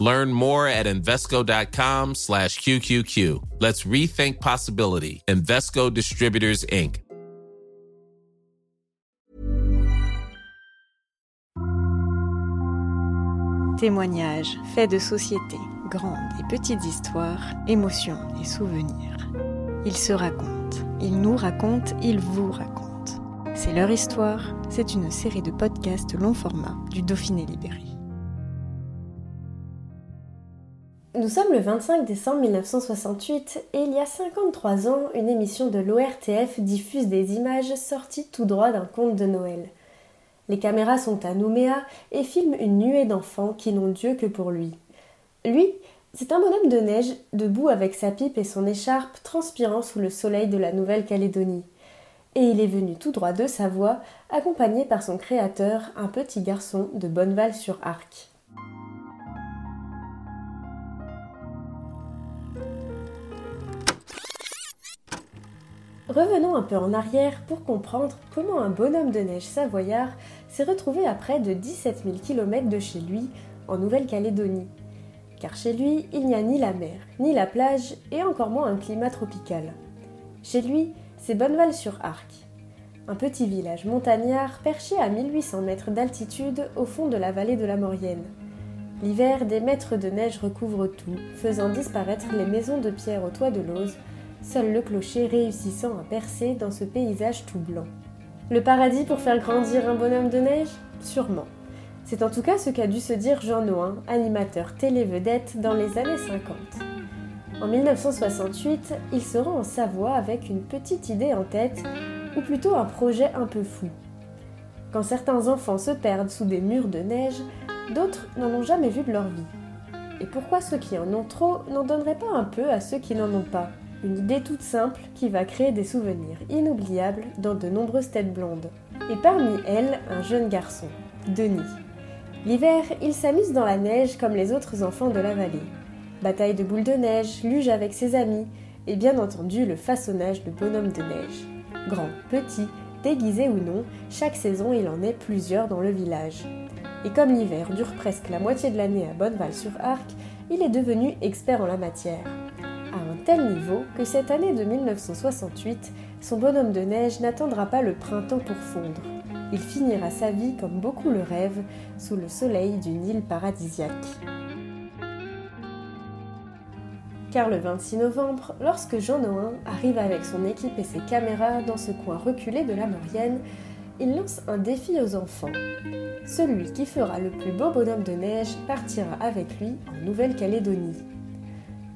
Learn more at Invesco.com slash QQQ. Let's rethink possibility. Invesco Distributors, Inc. Témoignages, faits de société, grandes et petites histoires, émotions et souvenirs. Ils se racontent, ils nous racontent, ils vous racontent. C'est leur histoire, c'est une série de podcasts long format du Dauphiné Libéré. Nous sommes le 25 décembre 1968 et il y a 53 ans, une émission de l'ORTF diffuse des images sorties tout droit d'un conte de Noël. Les caméras sont à Nouméa et filment une nuée d'enfants qui n'ont Dieu que pour lui. Lui, c'est un bonhomme de neige, debout avec sa pipe et son écharpe, transpirant sous le soleil de la Nouvelle-Calédonie et il est venu tout droit de Savoie, accompagné par son créateur, un petit garçon de Bonneval-sur-Arc. Revenons un peu en arrière pour comprendre comment un bonhomme de neige savoyard s'est retrouvé à près de 17 000 km de chez lui, en Nouvelle-Calédonie. Car chez lui, il n'y a ni la mer, ni la plage, et encore moins un climat tropical. Chez lui, c'est Bonneval-sur-Arc, un petit village montagnard perché à 1800 mètres d'altitude au fond de la vallée de la Maurienne. L'hiver, des mètres de neige recouvrent tout, faisant disparaître les maisons de pierre au toit de l'Ose, seul le clocher réussissant à percer dans ce paysage tout blanc. Le paradis pour faire grandir un bonhomme de neige? Sûrement. C'est en tout cas ce qu'a dû se dire Jean Noin, animateur télé-vedette dans les années 50. En 1968, il se rend en Savoie avec une petite idée en tête, ou plutôt un projet un peu fou. Quand certains enfants se perdent sous des murs de neige, d'autres n'en ont jamais vu de leur vie. Et pourquoi ceux qui en ont trop n'en donneraient pas un peu à ceux qui n'en ont pas? Une idée toute simple qui va créer des souvenirs inoubliables dans de nombreuses têtes blondes. Et parmi elles, un jeune garçon, Denis. L'hiver, il s'amuse dans la neige comme les autres enfants de la vallée bataille de boules de neige, luge avec ses amis, et bien entendu le façonnage de bonhommes de neige. Grand, petit, déguisé ou non, chaque saison il en est plusieurs dans le village. Et comme l'hiver dure presque la moitié de l'année à Bonneval-sur-Arc, il est devenu expert en la matière. Tel niveau que cette année de 1968, son bonhomme de neige n'attendra pas le printemps pour fondre. Il finira sa vie comme beaucoup le rêvent, sous le soleil d'une île paradisiaque car le 26 novembre, lorsque Jean Noin arrive avec son équipe et ses caméras dans ce coin reculé de la Maurienne, il lance un défi aux enfants. Celui qui fera le plus beau bonhomme de neige partira avec lui en Nouvelle-Calédonie.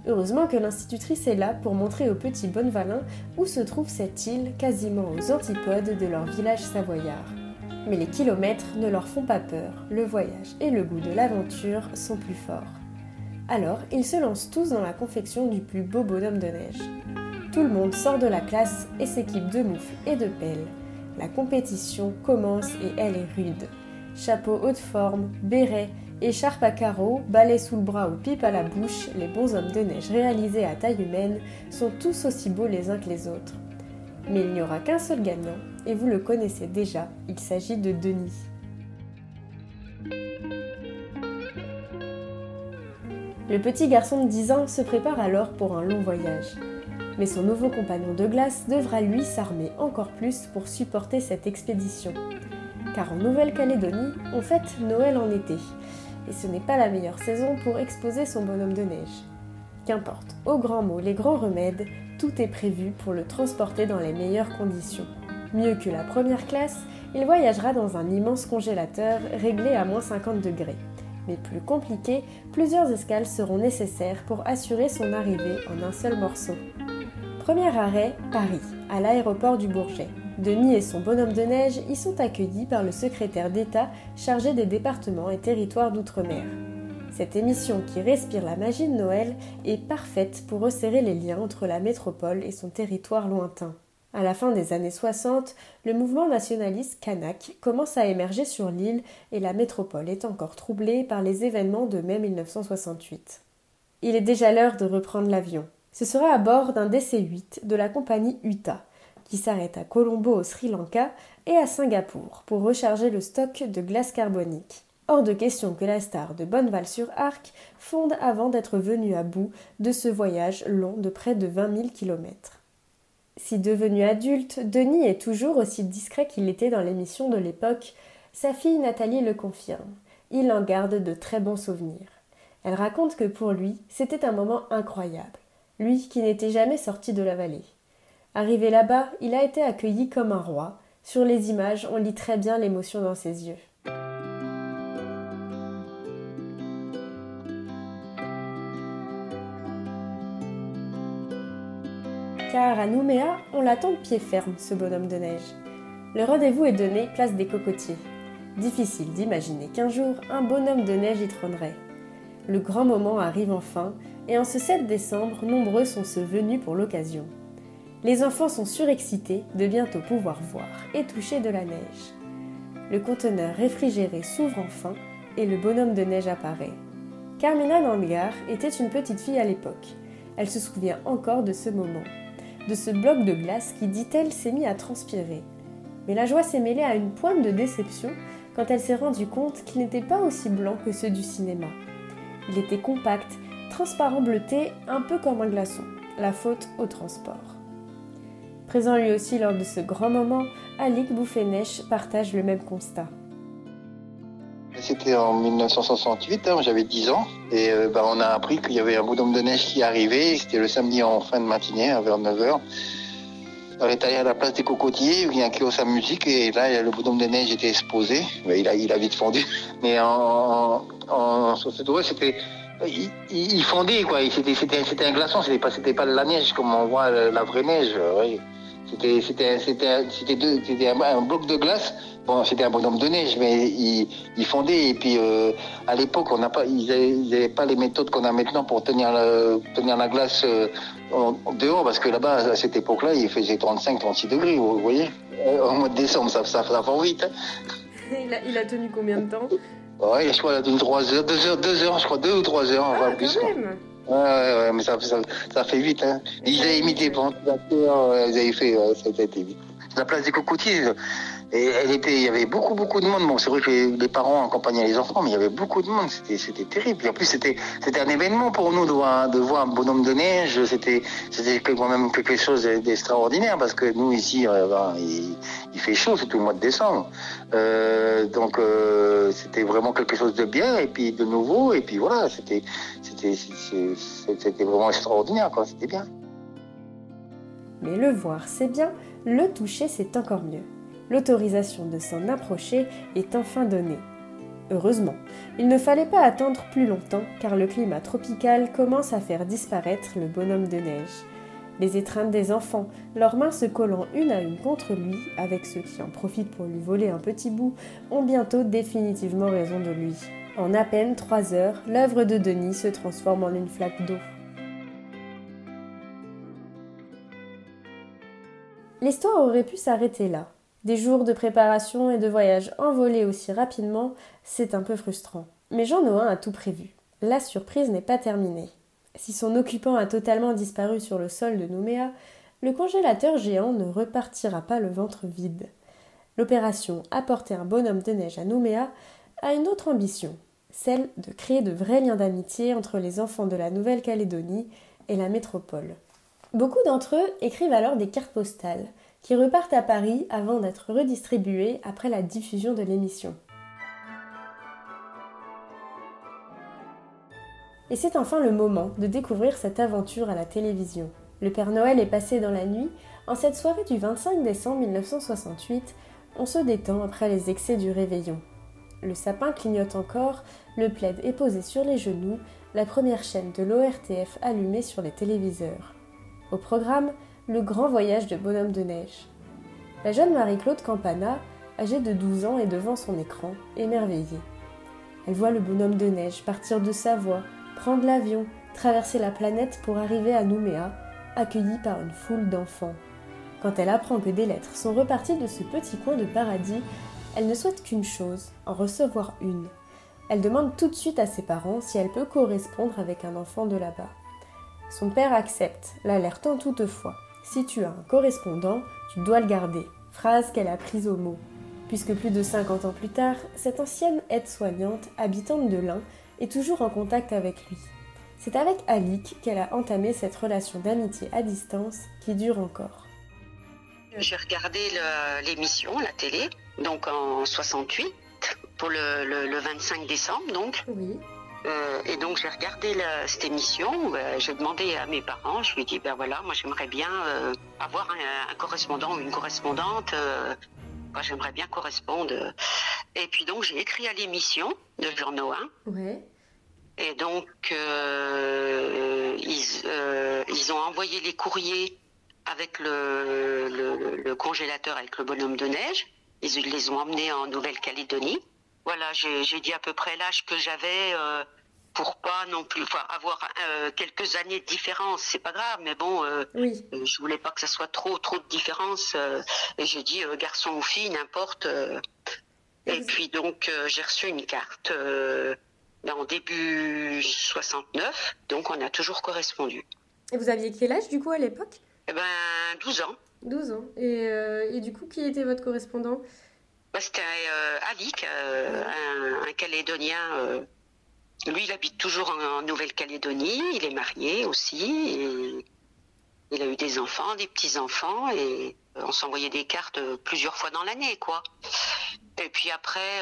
Heureusement que l'institutrice est là pour montrer aux petits Bonnevalin où se trouve cette île quasiment aux antipodes de leur village savoyard. Mais les kilomètres ne leur font pas peur, le voyage et le goût de l'aventure sont plus forts. Alors, ils se lancent tous dans la confection du plus beau bonhomme de neige. Tout le monde sort de la classe et s'équipe de moufles et de pelles. La compétition commence et elle est rude. Chapeau haute forme, béret, écharpe à carreaux, balai sous le bras ou pipe à la bouche, les bons hommes de neige réalisés à taille humaine sont tous aussi beaux les uns que les autres. Mais il n'y aura qu'un seul gagnant, et vous le connaissez déjà, il s'agit de Denis. Le petit garçon de 10 ans se prépare alors pour un long voyage. Mais son nouveau compagnon de glace devra lui s'armer encore plus pour supporter cette expédition. Car en Nouvelle-Calédonie, on fête Noël en été. Et ce n'est pas la meilleure saison pour exposer son bonhomme de neige. Qu'importe, au grand mot, les grands remèdes, tout est prévu pour le transporter dans les meilleures conditions. Mieux que la première classe, il voyagera dans un immense congélateur réglé à moins 50 degrés mais plus compliqué, plusieurs escales seront nécessaires pour assurer son arrivée en un seul morceau. Premier arrêt, Paris, à l'aéroport du Bourget. Denis et son bonhomme de neige y sont accueillis par le secrétaire d'État chargé des départements et territoires d'outre-mer. Cette émission qui respire la magie de Noël est parfaite pour resserrer les liens entre la métropole et son territoire lointain. À la fin des années 60, le mouvement nationaliste kanak commence à émerger sur l'île et la métropole est encore troublée par les événements de mai 1968. Il est déjà l'heure de reprendre l'avion. Ce sera à bord d'un DC-8 de la compagnie UTA, qui s'arrête à Colombo au Sri Lanka et à Singapour pour recharger le stock de glace carbonique. Hors de question que la star de Bonneval-sur-Arc fonde avant d'être venue à bout de ce voyage long de près de 20 000 kilomètres. Si devenu adulte, Denis est toujours aussi discret qu'il était dans l'émission de l'époque. Sa fille Nathalie le confirme. Il en garde de très bons souvenirs. Elle raconte que pour lui, c'était un moment incroyable. Lui qui n'était jamais sorti de la vallée. Arrivé là-bas, il a été accueilli comme un roi. Sur les images, on lit très bien l'émotion dans ses yeux. car à Nouméa, on l'attend de pied ferme, ce bonhomme de neige. Le rendez-vous est donné place des cocotiers. Difficile d'imaginer qu'un jour, un bonhomme de neige y trônerait. Le grand moment arrive enfin, et en ce 7 décembre, nombreux sont ceux venus pour l'occasion. Les enfants sont surexcités de bientôt pouvoir voir et toucher de la neige. Le conteneur réfrigéré s'ouvre enfin et le bonhomme de neige apparaît. Carmina Nangar était une petite fille à l'époque. Elle se souvient encore de ce moment de ce bloc de glace qui, dit-elle, s'est mis à transpirer. Mais la joie s'est mêlée à une pointe de déception quand elle s'est rendue compte qu'il n'était pas aussi blanc que ceux du cinéma. Il était compact, transparent bleuté, un peu comme un glaçon, la faute au transport. Présent lui aussi lors de ce grand moment, Alik Bouffénèche partage le même constat. C'était en 1968, hein, j'avais 10 ans, et euh, bah, on a appris qu'il y avait un bonhomme de neige qui arrivait, c'était le samedi en fin de matinée, vers 9h. On est allé à la place des cocotiers, il y a un kiosque à musique, et là, le bonhomme de neige était exposé. il, a, vite fondu. Mais en, en, cette c'était il, fondait quoi. C'était un glaçon, c'était pas pas de la neige comme on voit la vraie neige. C'était un bloc de glace Bon, c'était un bonhomme de neige, mais il, fondait. Et puis, euh, à l'époque, on pas, ils n'avaient pas les méthodes qu'on a maintenant pour tenir la, glace euh, dehors, parce que là-bas, à cette époque-là, il faisait 35, 36 degrés, vous voyez. Euh, au mois de décembre, ça, ça, vite. Hein. il, a, tenu combien de temps? Ouais, je crois tenu 3 heures, 2 heures, 2 heures, je crois, 2 ou 3 heures, ah, enfin plus. Même. Ouais, ouais, ouais, mais ça, ça, ça fait vite. Hein. Ils avaient imité ventilateur, ils avaient fait, ça a été vite. La place des cocotiers, et elle était, il y avait beaucoup, beaucoup de monde. Bon, c'est vrai que les, parents accompagnaient les enfants, mais il y avait beaucoup de monde. C'était, terrible. Et en plus, c'était, un événement pour nous de voir, un bonhomme de neige. C'était, quand même quelque chose d'extraordinaire parce que nous ici, euh, ben, il, fait chaud, c'est tout le mois de décembre. Euh, donc, euh, c'était vraiment quelque chose de bien et puis de nouveau. Et puis voilà, c'était, vraiment extraordinaire. C'était bien. Mais le voir, c'est bien. Le toucher, c'est encore mieux l'autorisation de s'en approcher est enfin donnée. Heureusement, il ne fallait pas attendre plus longtemps car le climat tropical commence à faire disparaître le bonhomme de neige. Les étreintes des enfants, leurs mains se collant une à une contre lui, avec ceux qui en profitent pour lui voler un petit bout, ont bientôt définitivement raison de lui. En à peine trois heures, l'œuvre de Denis se transforme en une flaque d'eau. L'histoire aurait pu s'arrêter là, des jours de préparation et de voyage envolés aussi rapidement, c'est un peu frustrant. Mais Jean Noin a tout prévu. La surprise n'est pas terminée. Si son occupant a totalement disparu sur le sol de Nouméa, le congélateur géant ne repartira pas le ventre vide. L'opération Apporter un bonhomme de neige à Nouméa a une autre ambition, celle de créer de vrais liens d'amitié entre les enfants de la Nouvelle-Calédonie et la métropole. Beaucoup d'entre eux écrivent alors des cartes postales, qui repartent à Paris avant d'être redistribués après la diffusion de l'émission. Et c'est enfin le moment de découvrir cette aventure à la télévision. Le Père Noël est passé dans la nuit. En cette soirée du 25 décembre 1968, on se détend après les excès du réveillon. Le sapin clignote encore, le plaid est posé sur les genoux, la première chaîne de l'ORTF allumée sur les téléviseurs. Au programme, le grand voyage de Bonhomme de Neige. La jeune Marie-Claude Campana, âgée de 12 ans, est devant son écran, émerveillée. Elle voit le bonhomme de neige partir de Savoie, prendre l'avion, traverser la planète pour arriver à Nouméa, accueillie par une foule d'enfants. Quand elle apprend que des lettres sont reparties de ce petit coin de paradis, elle ne souhaite qu'une chose, en recevoir une. Elle demande tout de suite à ses parents si elle peut correspondre avec un enfant de là-bas. Son père accepte, l'alertant toutefois. Si tu as un correspondant, tu dois le garder. Phrase qu'elle a prise au mot. Puisque plus de 50 ans plus tard, cette ancienne aide-soignante, habitante de l'Ain, est toujours en contact avec lui. C'est avec Alix qu'elle a entamé cette relation d'amitié à distance qui dure encore. J'ai regardé l'émission, la télé, donc en 68, pour le, 25 décembre, donc. Oui. Euh, et donc j'ai regardé cette émission, euh, j'ai demandé à mes parents, je lui ai dit, ben voilà, moi j'aimerais bien euh, avoir un, correspondant ou une correspondante, moi j'aimerais bien correspondre. Et puis donc j'ai écrit à l'émission de Journaux 1. Ouais. Et donc ils, ils ont envoyé les courriers avec le, le, congélateur avec le bonhomme de neige. Ils les ont emmenés en Nouvelle-Calédonie. Voilà, j'ai dit à peu près l'âge que j'avais euh, pour pas non plus enfin, avoir euh, quelques années de différence. C'est pas grave, mais bon, euh, oui. je voulais pas que ça soit trop trop de différence. et j'ai dit garçon ou fille, n'importe. et puis donc j'ai reçu une carte en début 69, donc on a toujours correspondu. Et vous aviez quel âge du coup à l'époque? Eh ben, 12 ans. 12 ans. Et, et, du coup, qui était votre correspondant? Bah, C'était euh, Alik, euh, un, Calédonien. lui, il habite toujours en, Nouvelle-Calédonie. Il est marié aussi. il a eu des enfants, des petits-enfants. Et on s'envoyait des cartes plusieurs fois dans l'année, quoi. Et puis après,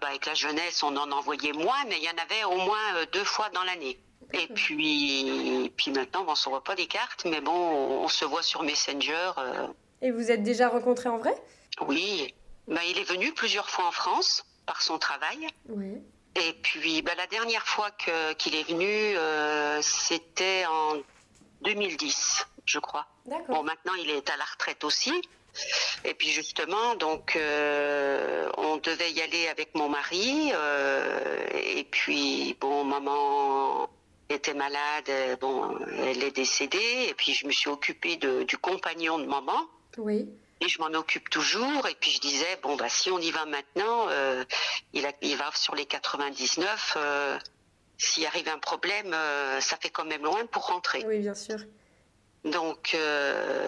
bah, avec la jeunesse, on en envoyait moins, mais il y en avait au moins deux fois dans l'année. Et puis, puis maintenant, on ne se voit pas des cartes, mais bon, on, se voit sur Messenger. Euh. Et vous êtes déjà rencontrés en vrai? Oui. Ben, il est venu plusieurs fois en France par son travail. Et puis, ben, la dernière fois qu'il est venu, euh, c'était en 2010, je crois. D'accord. Bon, maintenant, il est à la retraite aussi. Et puis justement, donc euh, on devait y aller avec mon mari. et puis bon, maman était malade, euh, bon, elle est décédée, et puis je me suis occupée de, du compagnon de maman. Oui. Et je m'en occupe toujours, et puis je disais, bon, bah, si on y va maintenant, euh, il, a, il va sur les 99, euh, s'il arrive un problème, ça fait quand même loin pour rentrer. Oui, bien sûr. Donc,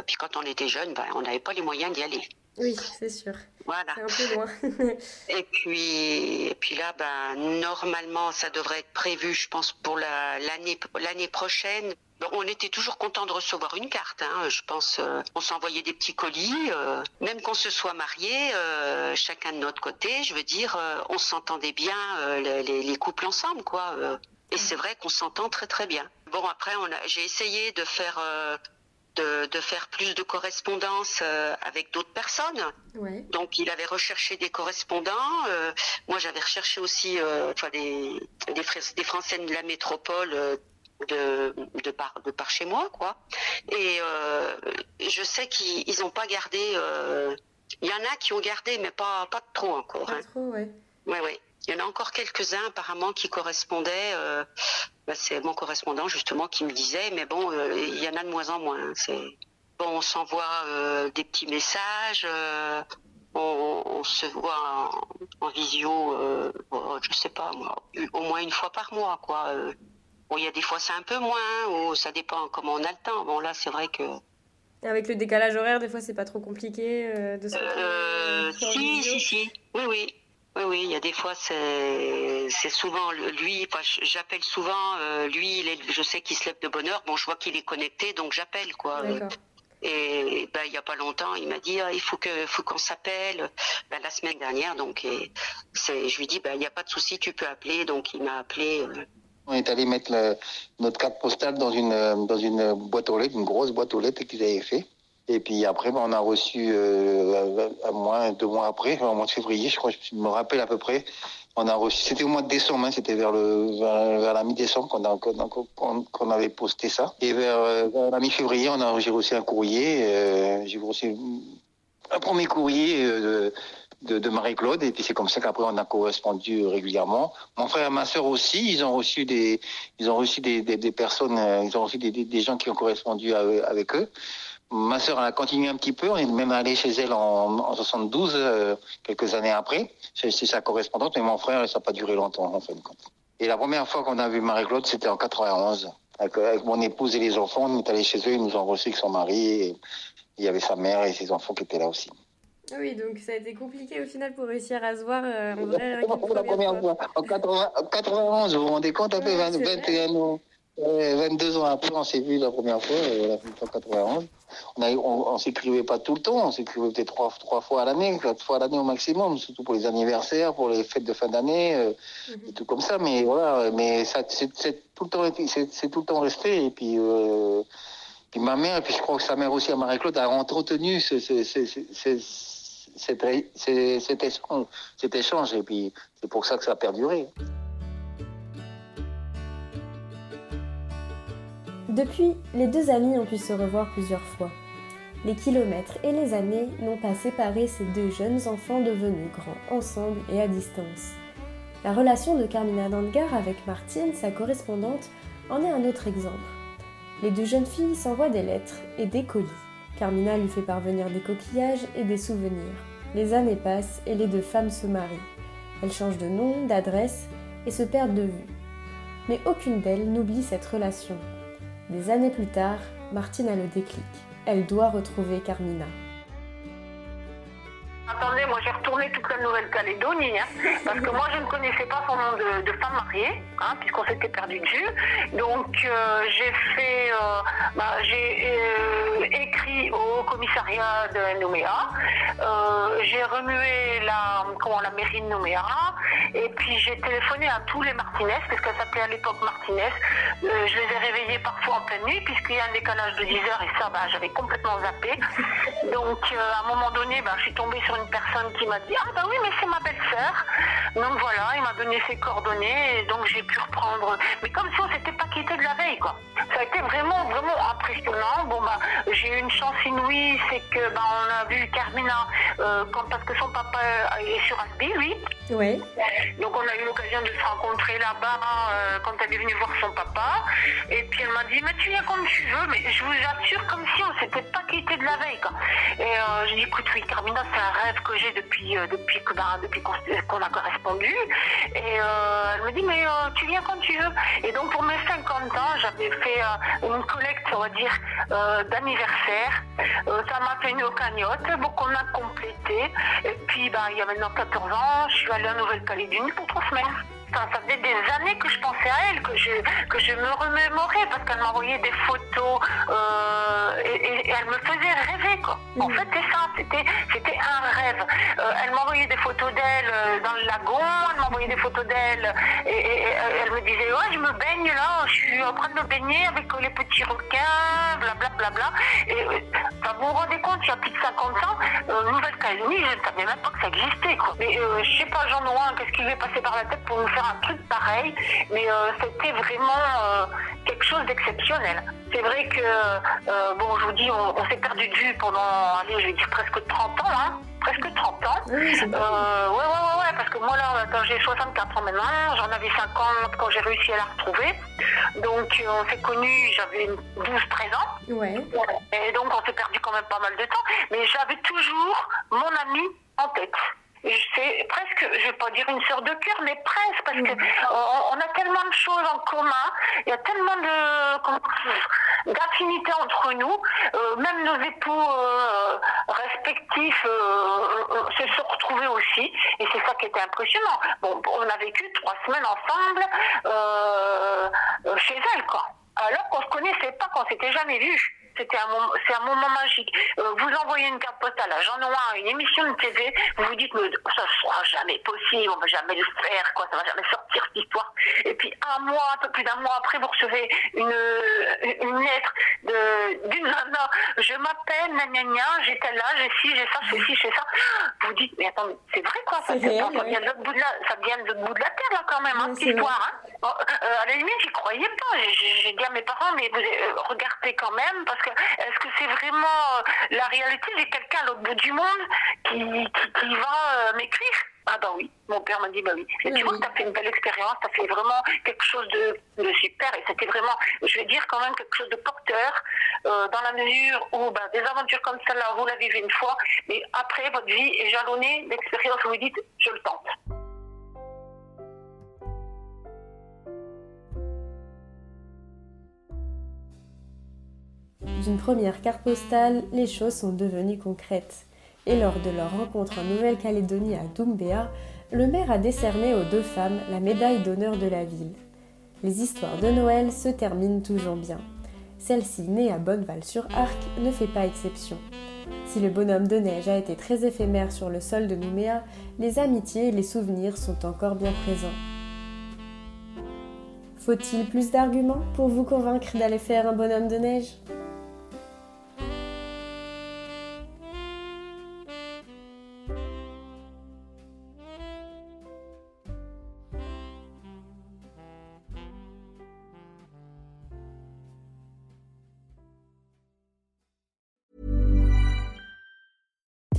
puis quand on était jeune, bah, on n'avait pas les moyens d'y aller. Oui, c'est sûr. Voilà. C'est un peu loin. et puis, et puis là, ben, normalement, ça devrait être prévu, je pense, pour l'année l'année prochaine. on était toujours content de recevoir une carte. Hein. Je pense, euh, on s'envoyait des petits colis, euh, même qu'on se soit mariés, euh, chacun de notre côté. Je veux dire, on s'entendait bien les, les, couples ensemble, quoi. et c'est vrai qu'on s'entend très très bien. Bon, après, j'ai essayé de faire de, faire plus de correspondance euh, avec d'autres personnes. Donc il avait recherché des correspondants. Euh, moi j'avais recherché aussi euh, des, des, Français de la métropole de, de, par, de par chez moi. quoi. Et je sais qu'ils n'ont pas gardé... Il y en a qui ont gardé, mais pas, pas trop encore. Pas hein. trop, ouais. Ouais, ouais. Il y en a encore quelques-uns apparemment qui correspondaient. Euh, bah, c'est mon correspondant justement qui me disait, mais bon, euh, il y en a de moins en moins. Hein. C'est bon, on s'envoie euh, des petits messages, on, se voit en, visio, oh, je sais pas moi, au moins une fois par mois, quoi. Bon, il y a des fois c'est un peu moins, ou ça dépend comment on a le temps. Bon là, c'est vrai que avec le décalage horaire, des fois, c'est pas trop compliqué de se. Euh, si, si, si. Oui, oui. Oui, oui, il y a des fois, c'est souvent lui, j'appelle souvent, euh, lui, il est, je sais qu'il se lève de bonne heure, bon, je vois qu'il est connecté, donc j'appelle, quoi. Et ben, il n'y a pas longtemps, il m'a dit, ah, il faut que, faut qu'on s'appelle. Ben, la semaine dernière, donc, c'est, je lui dis, ben, il n'y a pas de souci, tu peux appeler, donc il m'a appelé. Euh. On est allé mettre notre carte postale dans une, dans une boîte aux lettres, une grosse boîte aux lettres qu'ils avaient fait. Et puis après, ben, on a reçu, euh, un mois, deux mois après, au mois de février, je crois, je me rappelle à peu près, on a reçu, c'était au mois de décembre, hein, c'était vers le vers, la mi-décembre qu'on avait posté ça. Et vers, vers la mi-février, on a j'ai reçu un courrier, euh, j'ai reçu un premier courrier euh, de, Marie-Claude. Et puis c'est comme ça qu'après on a correspondu régulièrement. Mon frère et ma sœur aussi, ils ont reçu des, ils ont reçu des, des, personnes, euh, ils ont reçu des, des, gens qui ont correspondu avec eux. Ma sœur a continué un petit peu, on est même allé chez elle en, en 72, euh, quelques années après. C'est sa correspondante, mais mon frère, ça n'a pas duré longtemps en fin de compte. Et la première fois qu'on a vu Marie-Claude, c'était en 91. Avec, mon épouse et les enfants, on est allé chez eux, ils nous ont reçu avec son mari. Et il y avait sa mère et ses enfants qui étaient là aussi. Ah oui, donc ça a été compliqué au final pour réussir à se voir euh, en vrai. Pour la première fois. En 91, vous vous rendez compte, après 21 ans. 22 ans après, on s'est vu la première fois, euh, en 91. On, a, on, s'écrivait pas tout le temps, on s'écrivait peut-être trois, trois fois à l'année, quatre fois à l'année au maximum, surtout pour les anniversaires, pour les fêtes de fin d'année, euh, mhm. et tout comme ça. Mais voilà, mais ça, c'est, tout le temps, c'est, tout le temps resté. Et puis, euh, puis ma mère, et puis je crois que sa mère aussi, Marie-Claude, a entretenu ce, ce, ce, ce cet, échange, cet échange, et puis c'est pour ça que ça a perduré. Depuis, les deux amis ont pu se revoir plusieurs fois. Les kilomètres et les années n'ont pas séparé ces deux jeunes enfants devenus grands ensemble et à distance. La relation de Carmina Dangar avec Martine, sa correspondante, en est un autre exemple. Les deux jeunes filles s'envoient des lettres et des colis. Carmina lui fait parvenir des coquillages et des souvenirs. Les années passent et les deux femmes se marient. Elles changent de nom, d'adresse et se perdent de vue. Mais aucune d'elles n'oublie cette relation. Des années plus tard, Martine a le déclic. Elle doit retrouver Carmina. Attendez, moi j'ai retourné toute la Nouvelle-Calédonie, hein, parce que moi je ne connaissais pas son nom de, femme mariée, hein, puisqu'on s'était perdu de vue. Donc euh, j'ai fait, euh, bah, j'ai euh, écrit au commissariat de Nouméa, j'ai remué la, comment, la mairie de Nouméa, et puis j'ai téléphoné à tous les Martinez, parce qu'elle s'appelait à l'époque Martinez. je les ai réveillés parfois en pleine nuit, puisqu'il y a un décalage de 10 heures, et ça, bah, j'avais complètement zappé. Donc à un moment donné, bah, je suis tombée sur une personne qui m'a dit Ah, bah oui, mais c'est ma belle-sœur. Donc voilà, il m'a donné ses coordonnées, et donc j'ai pu reprendre. Mais comme si on s'était pas quitté de la veille, quoi. Ça a été vraiment, vraiment impressionnant. Bon, bah, j'ai eu une chance inouïe, c'est que, bah, on a vu Carmina, euh, quand, parce que son papa est sur Asby, lui. Oui. Donc on a eu l'occasion de se rencontrer là-bas euh, quand elle est venue voir son papa. Et puis elle m'a dit, mais tu viens comme tu veux, mais je vous assure, comme si on s'était pas quitté de la veille, quoi. Et euh, j'ai dit, écoute, oui, Carmina, c'est un rêve que j'ai depuis, euh, depuis, bah, depuis qu'on a correspondu. Et euh, elle me dit, mais euh, tu viens quand tu veux. Et donc pour mes 50 ans, j'avais fait une collecte, on va dire, d'anniversaire. ça m'a fait une cagnotte, donc on a complété. Et puis bah, il y a maintenant 14 ans, je suis allée en Nouvelle-Calédonie pour trois semaines ça, faisait des années que je pensais à elle, que je, que je me remémorais parce qu'elle m'envoyait des photos euh, et, elle me faisait rêver. Quoi. En fait, c'est ça, c'était, c'était un rêve. Euh, elle m'envoyait des photos d'elle euh, dans le lagon, elle m'envoyait des photos d'elle et, elle me disait Ouais, je me baigne là, je suis en train de me baigner avec les petits requins, blablabla. Bla, bla, Et vous vous rendez compte, il y a plus de 50 ans, Nouvelle-Calédonie, je ne savais même pas que ça existait. Mais je sais pas, Jean Noir, qu'est-ce qui lui est passé par la tête pour nous faire un truc pareil, mais euh, c'était vraiment euh, quelque chose d'exceptionnel. C'est vrai que, euh, bon, je vous dis, on, s'est perdu de vue pendant, allez, je vais dire presque 30 ans, hein presque 30 ans. Oui, ouais, ouais, ouais, parce que moi là, j'ai 64 ans maintenant, j'en avais 50 quand j'ai réussi à la retrouver. Donc on s'est connus, j'avais 12-13 ans. Ouais. Et donc on s'est perdu quand même pas mal de temps, mais j'avais toujours mon ami en tête c'est presque, je ne vais pas dire une sœur de cœur, mais presque, parce qu'on mm. on a tellement de choses en commun, il y a tellement de d'affinités entre nous, euh, même nos époux euh, respectifs euh, se sont retrouvés aussi, et c'est ça qui était impressionnant. Bon, on a vécu trois semaines ensemble chez elle, quoi. Alors qu'on ne se connaissait pas, qu'on s'était jamais vus c'était un moment, c'est un moment magique. Euh, vous envoyez une carte postale à Jean Noir, une émission de TV, vous vous dites, mais ça sera jamais possible, on va jamais le faire, quoi, ça va jamais sortir cette histoire. Et puis un mois, un peu plus d'un mois après, vous recevez une, une lettre de, d'une nana, je m'appelle, gna j'étais là, j'ai ci, j'ai ça, j'ai ci, j'ai ça. Vous dites, mais attendez, c'est vrai quoi, ça, vient de l'autre bout de la, ça vient de l'autre bout de la terre, là, quand même, hein, cette histoire. Hein. Euh, à la limite, j'y croyais pas. J'ai dit à mes parents, mais vous euh, regardez quand même, parce est-ce que c'est vraiment la réalité, j'ai quelqu'un à l'autre bout du monde qui, qui, va m'écrire. Ah bah oui, mon père m'a dit bah oui. Et tu vois, tu as fait une belle expérience, tu as fait vraiment quelque chose de, super et c'était vraiment, je vais dire quand même quelque chose de porteur dans la mesure où bah, des aventures comme celle-là, vous la vivez une fois, mais après votre vie est jalonnée d'expériences où vous dites je le tente. D'une première carte postale, les choses sont devenues concrètes. Et lors de leur rencontre en Nouvelle-Calédonie à Doumbéa, le maire a décerné aux deux femmes la médaille d'honneur de la ville. Les histoires de Noël se terminent toujours bien. Celle-ci, née à Bonneval-sur-Arc, ne fait pas exception. Si le bonhomme de neige a été très éphémère sur le sol de Nouméa, les amitiés et les souvenirs sont encore bien présents. Faut-il plus d'arguments pour vous convaincre d'aller faire un bonhomme de neige?